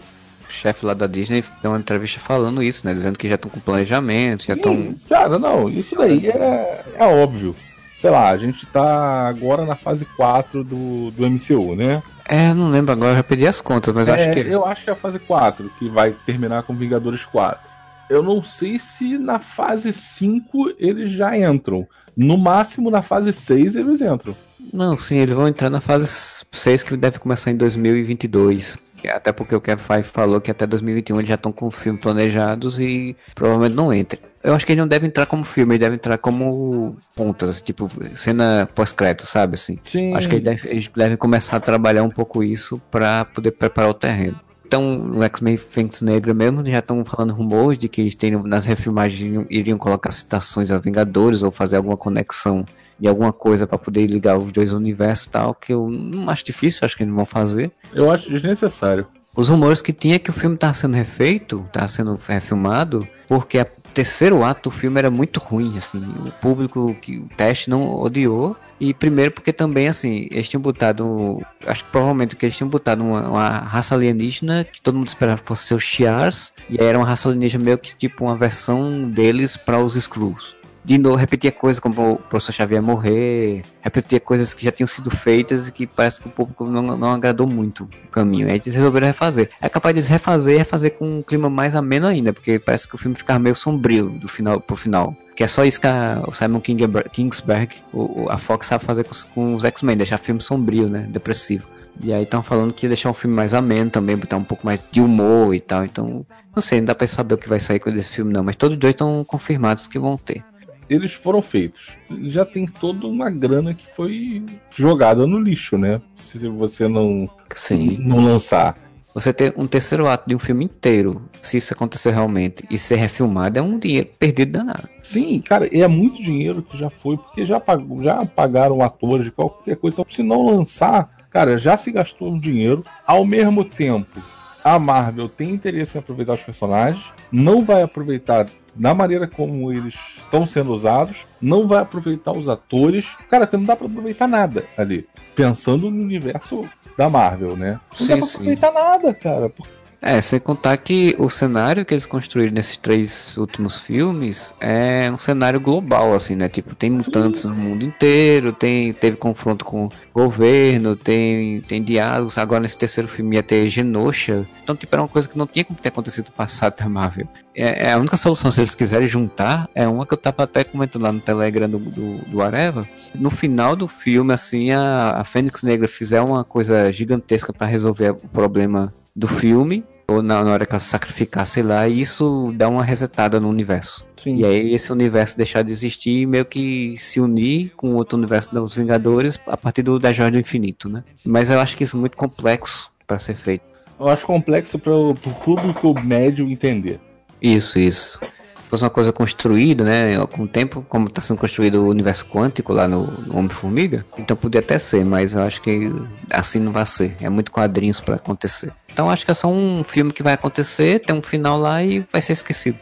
O chefe lá da Disney deu uma entrevista falando isso, né? Dizendo que já estão com planejamento, já estão. Cara, não, isso daí é, é óbvio. Sei lá, a gente tá agora na fase 4 do, do MCU, né? É, não lembro agora, já perdi as contas, mas É, acho que. Eu acho que é a fase 4, que vai terminar com Vingadores 4. Eu não sei se na fase 5 eles já entram. No máximo na fase 6 eles entram. Não, sim, eles vão entrar na fase 6 que deve começar em 2022. Até porque o Kevin Feige falou que até 2021 eles já estão com o filme planejados e provavelmente não entre. Eu acho que ele não deve entrar como filme, ele deve entrar como pontas, tipo cena pós-crédito, sabe assim? Sim. Acho que eles devem começar a trabalhar um pouco isso pra poder preparar o terreno. Então, no X-Men Fênix Negra mesmo, já estão falando rumores de que eles teriam, nas refilmagens iriam, colocar citações a Vingadores ou fazer alguma conexão de alguma coisa pra poder ligar os dois universos e tal, que eu não acho difícil, acho que eles vão fazer. Eu acho desnecessário. Os rumores que tinha que o filme tava sendo refeito, tava sendo refilmado, porque o terceiro ato do filme era muito ruim, assim, o público que o teste não odiou. E primeiro porque também, assim, eles tinham botado, acho que provavelmente que eles tinham botado uma, uma raça alienígena que todo mundo esperava que fosse os Shi'ars, e aí era uma raça alienígena meio que tipo uma versão deles para os Skrulls. De novo, repetia coisas como o professor Xavier morrer, repetia coisas que já tinham sido feitas e que parece que o público não, não agradou muito o caminho. Aí eles resolveram refazer. É capaz de refazer e refazer com um clima mais ameno ainda, porque parece que o filme ficava meio sombrio do final pro final. Que é só isso que a, o Simon Kingsberg, o, a Fox sabe fazer com, com os X-Men, deixar filme sombrio, né? Depressivo. E aí estão falando que deixar um filme mais ameno também, botar um pouco mais de humor e tal. Então, não sei, não dá pra saber o que vai sair desse filme não, mas todos dois estão confirmados que vão ter. Eles foram feitos. Já tem toda uma grana que foi jogada no lixo, né? Se você não, Sim. não lançar. Você ter um terceiro ato de um filme inteiro, se isso acontecer realmente, e ser refilmado, é um dinheiro perdido danado. Sim, cara, é muito dinheiro que já foi, porque já, pagou, já pagaram atores de qualquer coisa. Então, se não lançar, cara, já se gastou o dinheiro. Ao mesmo tempo, a Marvel tem interesse em aproveitar os personagens, não vai aproveitar na maneira como eles estão sendo usados, não vai aproveitar os atores. Cara, não dá pra aproveitar nada ali. Pensando no universo da Marvel, né? Não Sim, dá pra sim. aproveitar nada, cara. Porque É, sem contar que o cenário que eles construíram nesses três últimos filmes é um cenário global, assim, né? Tipo, tem mutantes no mundo inteiro, tem, teve confronto com o governo, tem, tem diálogos, agora nesse terceiro filme ia ter Genosha. Então, tipo, era uma coisa que não tinha como ter acontecido no passado da Marvel. É, é a única solução, se eles quiserem juntar, é uma que eu tava até comentando lá no Telegram do, do, do Areva. No final do filme, assim, a, a Fênix Negra fizer uma coisa gigantesca para resolver o problema do filme, ou na, na hora que ela se sacrificar, sei lá, e isso dá uma resetada no universo. Sim. E aí esse universo deixar de existir e meio que se unir com o outro universo dos Vingadores a partir do da Joia do Infinito, né? Mas eu acho que isso é muito complexo para ser feito. eu acho complexo para o público médio entender. Isso, isso. Se fosse uma coisa construída, né? Com o tempo, como está sendo construído o universo quântico lá no, no Homem-Formiga, então podia até ser, mas eu acho que assim não vai ser. É muito quadrinhos para acontecer. Então acho que é só um filme que vai acontecer, tem um final lá e vai ser esquecido.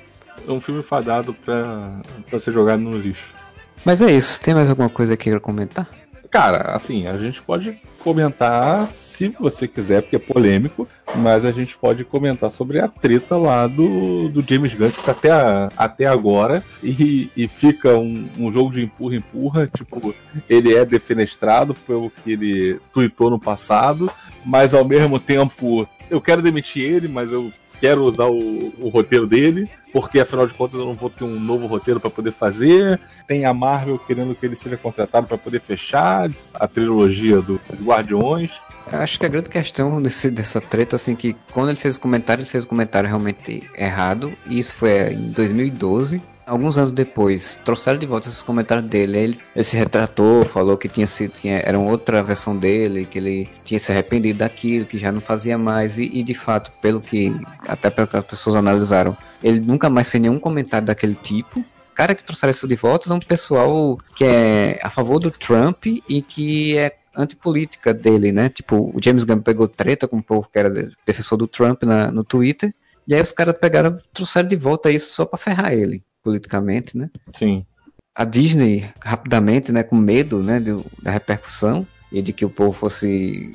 É um filme fadado pra, pra ser jogado no lixo. Mas é isso. Tem mais alguma coisa que eu queira comentar? Cara, assim, a gente pode comentar se você quiser, porque é polêmico, mas a gente pode comentar sobre a treta lá do, do James Gunn, que tá até, a- até agora, e, e fica um, um jogo de empurra-empurra, tipo, ele é defenestrado pelo que ele tweetou no passado, mas ao mesmo tempo eu quero demitir ele, mas eu quero usar o, o roteiro dele, porque afinal de contas eu não vou ter um novo roteiro para poder fazer. Tem a Marvel querendo que ele seja contratado para poder fechar a trilogia do dos Guardiões. Acho que a grande questão desse, dessa treta, assim, que quando ele fez o comentário, ele fez o comentário realmente errado. E isso foi em 2012. Alguns anos depois, trouxeram de volta esses comentários dele. Ele, ele se retratou, falou que tinha sido, tinha, era outra versão dele, que ele tinha se arrependido daquilo, que já não fazia mais. E, e, de fato, pelo que até pelo que as pessoas analisaram, ele nunca mais fez nenhum comentário daquele tipo. Cara que trouxeram isso de volta é um pessoal que é a favor do Trump e que é antipolítica dele, né? Tipo, o James Gunn pegou treta com o povo que era de- defensor do Trump na, no Twitter. E aí os caras pegaram, trouxeram de volta isso só pra ferrar ele, politicamente, né? Sim. A Disney, rapidamente, né, com medo, né, do- da repercussão e de que o povo fosse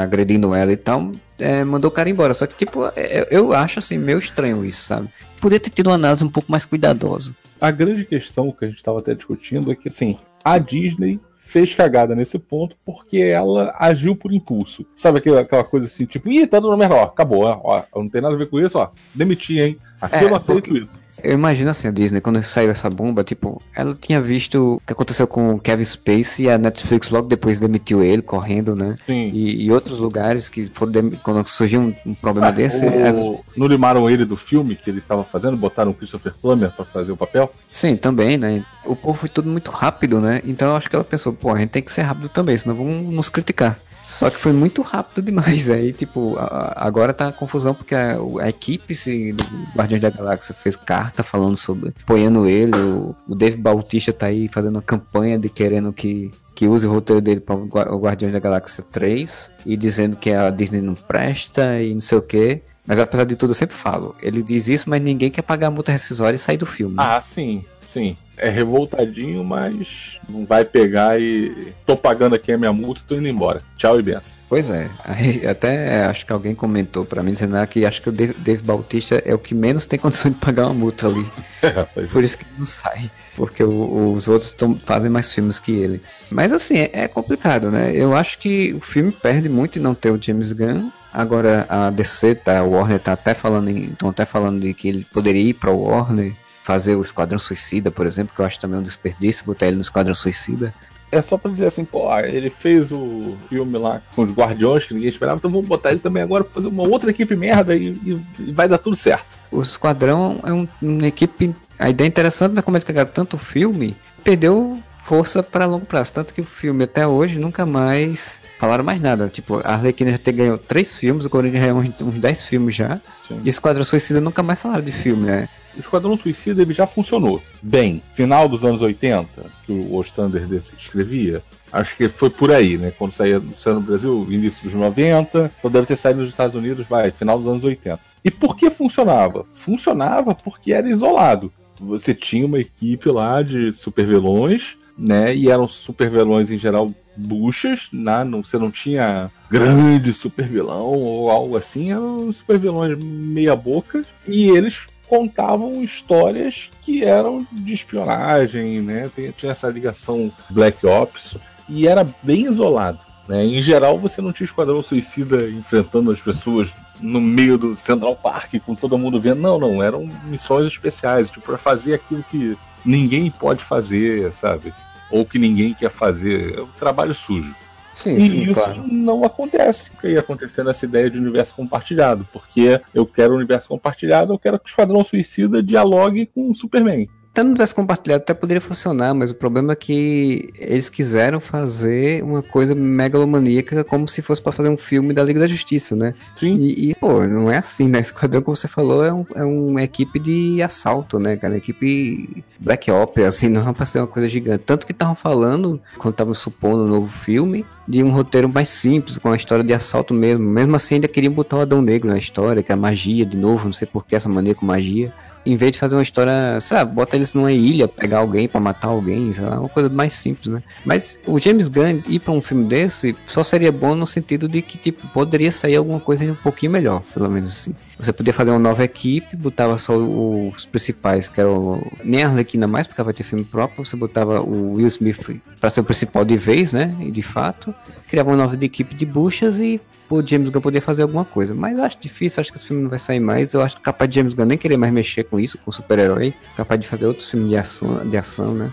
agredindo ela e tal, é, mandou o cara embora. Só que, tipo, é- eu acho, assim, meio estranho isso, sabe? Podia ter tido uma análise um pouco mais cuidadosa. A grande questão que a gente estava até discutindo é que, assim, a Disney fez cagada nesse ponto porque ela agiu por impulso. Sabe aquela, aquela coisa assim, tipo, ih, tá dando merda, ó, acabou, ó, ó, não tem nada a ver com isso, ó, demiti, hein? Aqui É, eu não aceito porque- isso. Eu imagino assim, a Disney, quando saiu essa bomba, tipo, ela tinha visto o que aconteceu com o Kevin Spacey e a Netflix logo depois demitiu ele, correndo, né? Sim. E, e outros lugares que foram dem- quando surgiu um, um problema Ah, desse. o- as- Não limaram ele do filme que ele tava fazendo, botaram o Christopher Plummer pra fazer o papel? Sim, também, né? O povo foi tudo muito rápido, né? Então eu acho que ela pensou, pô, a gente tem que ser rápido também, senão vão nos criticar. Só que foi muito rápido demais. Aí, tipo, a- agora tá a confusão porque a, a equipe se, do Guardiões da Galáxia fez carta falando sobre, apoiando ele. O, o Dave Bautista tá aí fazendo uma campanha de querendo que, que use o roteiro dele para o Guardiões da Galáxia 3 e dizendo que a Disney não presta e não sei o que. Mas apesar de tudo, eu sempre falo. Ele diz isso, mas ninguém quer pagar a multa rescisória e sair do filme. Ah, sim, sim. É revoltadinho, mas não vai pegar e. tô pagando aqui a minha multa e tô indo embora. Tchau e benção. Pois é, aí até acho que alguém comentou pra mim dizendo ah, que acho que o Dave, Dave Bautista é o que menos tem condição de pagar uma multa ali. Por isso que ele não sai. Porque o- os outros tão, fazem mais filmes que ele. Mas assim, é, é complicado, né? Eu acho que o filme perde muito em não ter o James Gunn. Agora a DC, tá, a Warner tá até falando em. Estão até falando de que ele poderia ir pra Warner, fazer o Esquadrão Suicida, por exemplo, que eu acho também um desperdício botar ele no Esquadrão Suicida. É só pra dizer assim, pô, ah, ele fez o filme lá com os Guardiões que ninguém esperava, então vamos botar ele também agora pra fazer uma outra equipe merda e, e- e vai dar tudo certo. O Esquadrão é um- uma equipe. A ideia é interessante, mas como eles pegaram tanto filme, perdeu força para longo prazo. Tanto que o filme até hoje nunca mais falaram mais nada. Tipo, a Arlequina já tem, ganhou três filmes, o Coringa ganhou uns, uns dez filmes já. Sim. E o Esquadrão Suicida nunca mais falaram de filme, né? Esquadrão Suicida ele já funcionou bem. Final dos anos 80, que o Ostrander desse escrevia, acho que foi por aí, né? Quando saía no Brasil, início dos 90, então deve ter saído nos Estados Unidos, vai, final dos anos 80. E por que funcionava? Funcionava porque era isolado. você tinha uma equipe lá de super vilões, né? E eram super vilões em geral buchas, né? não, você não tinha grande super vilão ou algo assim, eram super vilões meia boca e eles contavam histórias que eram de espionagem, né? Tinha essa ligação Black Ops e era bem isolado. Né? Em geral, você não tinha esquadrão suicida enfrentando as pessoas no meio do Central Park com todo mundo vendo. Não, não, eram missões especiais, tipo, para fazer aquilo que ninguém pode fazer, sabe? Ou que ninguém quer fazer. É um trabalho sujo. Sim, e sim, isso claro. não acontece que ia acontecer nessa ideia de universo compartilhado, porque eu quero um universo compartilhado, eu quero que o Esquadrão Suicida dialogue com o Superman. Até no universo compartilhado até poderia funcionar, mas o problema é que eles quiseram fazer uma coisa megalomaníaca como se fosse para fazer um filme da Liga da Justiça, né? Sim. E, e, pô, não é assim, né? Esquadrão, como você falou, é, um, é uma equipe de assalto, né, cara? Equipe Black Opera, assim, não é pra ser uma coisa gigante. Tanto que estavam falando, quando estavam supondo o um novo filme, de um roteiro mais simples, com a história de assalto mesmo. Mesmo assim, ainda queriam botar o Adão Negro na história, que é magia, de novo, não sei por que essa mania com magia em vez de fazer uma história, sei lá, bota eles numa ilha, pegar alguém para matar alguém, sei lá, uma coisa mais simples, né? Mas o James Gunn ir para um filme desse só seria bom no sentido de que, tipo, poderia sair alguma coisa um pouquinho melhor, pelo menos assim. Você podia fazer uma nova equipe, botava só os principais, que eram nem a Arlequina mais, porque vai ter filme próprio, você botava o Will Smith para ser o principal de vez, né? E de fato, criava uma nova equipe de buchas e o James Gunn poder fazer alguma coisa. Mas eu acho difícil, acho que esse filme não vai sair mais. Eu acho capaz de James Gunn nem querer mais mexer com isso, com super-herói. Capaz de fazer outros filmes de ação, de ação né?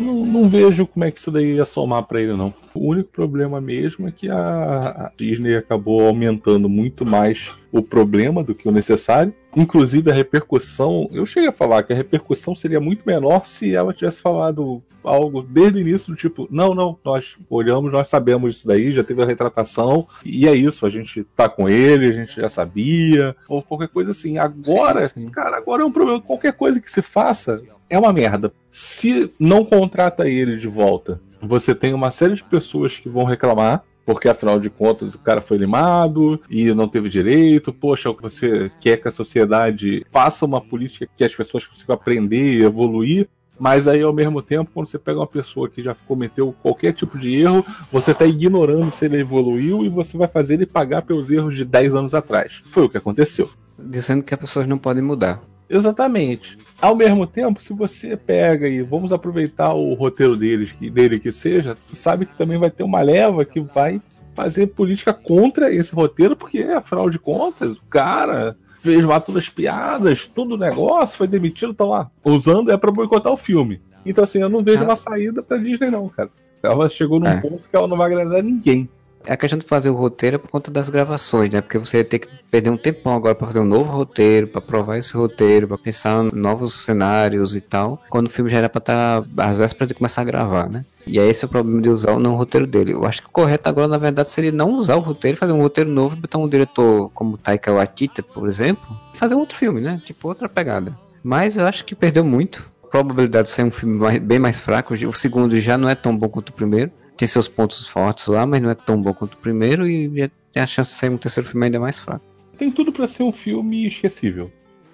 Não, não, vejo como é que isso daí ia somar para ele, não. O único problema mesmo é que a Disney acabou aumentando muito mais o problema do que o necessário. Inclusive a repercussão, eu cheguei a falar que a repercussão seria muito menor se ela tivesse falado algo desde o início do tipo, não, não, nós olhamos, nós sabemos isso daí, já teve a retratação, e é isso, a gente tá com ele, a gente já sabia, ou qualquer coisa assim. Agora, sim, sim. cara, agora é um problema, qualquer coisa que se faça é uma merda. Se não contrata ele de volta, você tem uma série de pessoas que vão reclamar, porque afinal de contas o cara foi limado e não teve direito. Poxa, você quer que a sociedade faça uma política que as pessoas consigam aprender e evoluir. Mas aí, ao mesmo tempo, quando você pega uma pessoa que já cometeu qualquer tipo de erro, você está ignorando se ele evoluiu e você vai fazer ele pagar pelos erros de 10 anos atrás. Foi o que aconteceu. Dizendo que as pessoas não podem mudar. Exatamente. Ao mesmo tempo, se você pega e vamos aproveitar o roteiro deles, dele que seja, tu sabe que também vai ter uma leva que vai fazer política contra esse roteiro, porque, afinal de contas, o cara fez lá todas as piadas, todo o negócio, foi demitido, tá lá usando é para boicotar o filme. Então, assim, eu não vejo uma saída pra Disney, não, cara. Ela chegou num é. ponto que ela não vai agradar ninguém. É a questão de fazer o roteiro é por conta das gravações, né? Porque você ia ter que perder um tempão agora para fazer um novo roteiro, para provar esse roteiro, para pensar em novos cenários e tal. Quando o filme já era para estar tá, às vezes para começar a gravar, né? E aí esse é o problema de usar o não roteiro dele. Eu acho que o correto agora, na verdade, seria não usar o roteiro, fazer um roteiro novo, botar um diretor como Taika Waititi, por exemplo, e fazer um outro filme, né? Tipo outra pegada. Mas eu acho que perdeu muito. A probabilidade de ser um filme mais, bem mais fraco. O segundo já não é tão bom quanto o primeiro tem seus pontos fortes lá, mas não é tão bom quanto o primeiro e tem a chance de sair um terceiro filme ainda mais fraco. Tem tudo para ser um filme esquecível.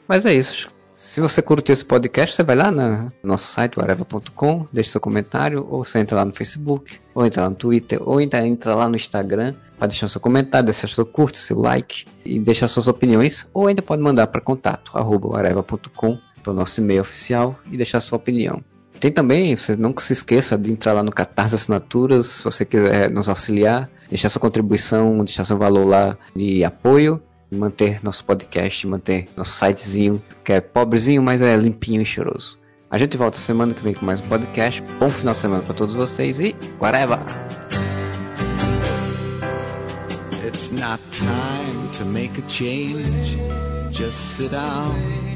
Mas é isso. Se você curtiu esse podcast, você vai lá no nosso site, areva.com, deixa seu comentário, ou você entra lá no Facebook, ou entra lá no Twitter, ou entra, entra lá no Instagram para deixar seu comentário, deixar seu curte, seu like e deixar suas opiniões, ou ainda pode mandar para contato, arroba para o nosso e-mail oficial e deixar sua opinião. Tem também, você não se esqueça de entrar lá no Catarse Assinaturas, se você quiser nos auxiliar, deixar sua contribuição, deixar seu valor lá de apoio, manter nosso podcast, manter nosso sitezinho, que é pobrezinho, mas é limpinho e cheiroso. A gente volta semana que vem com mais um podcast. Bom final de semana para todos vocês e whatever! It's not time to make a change. Just sit down.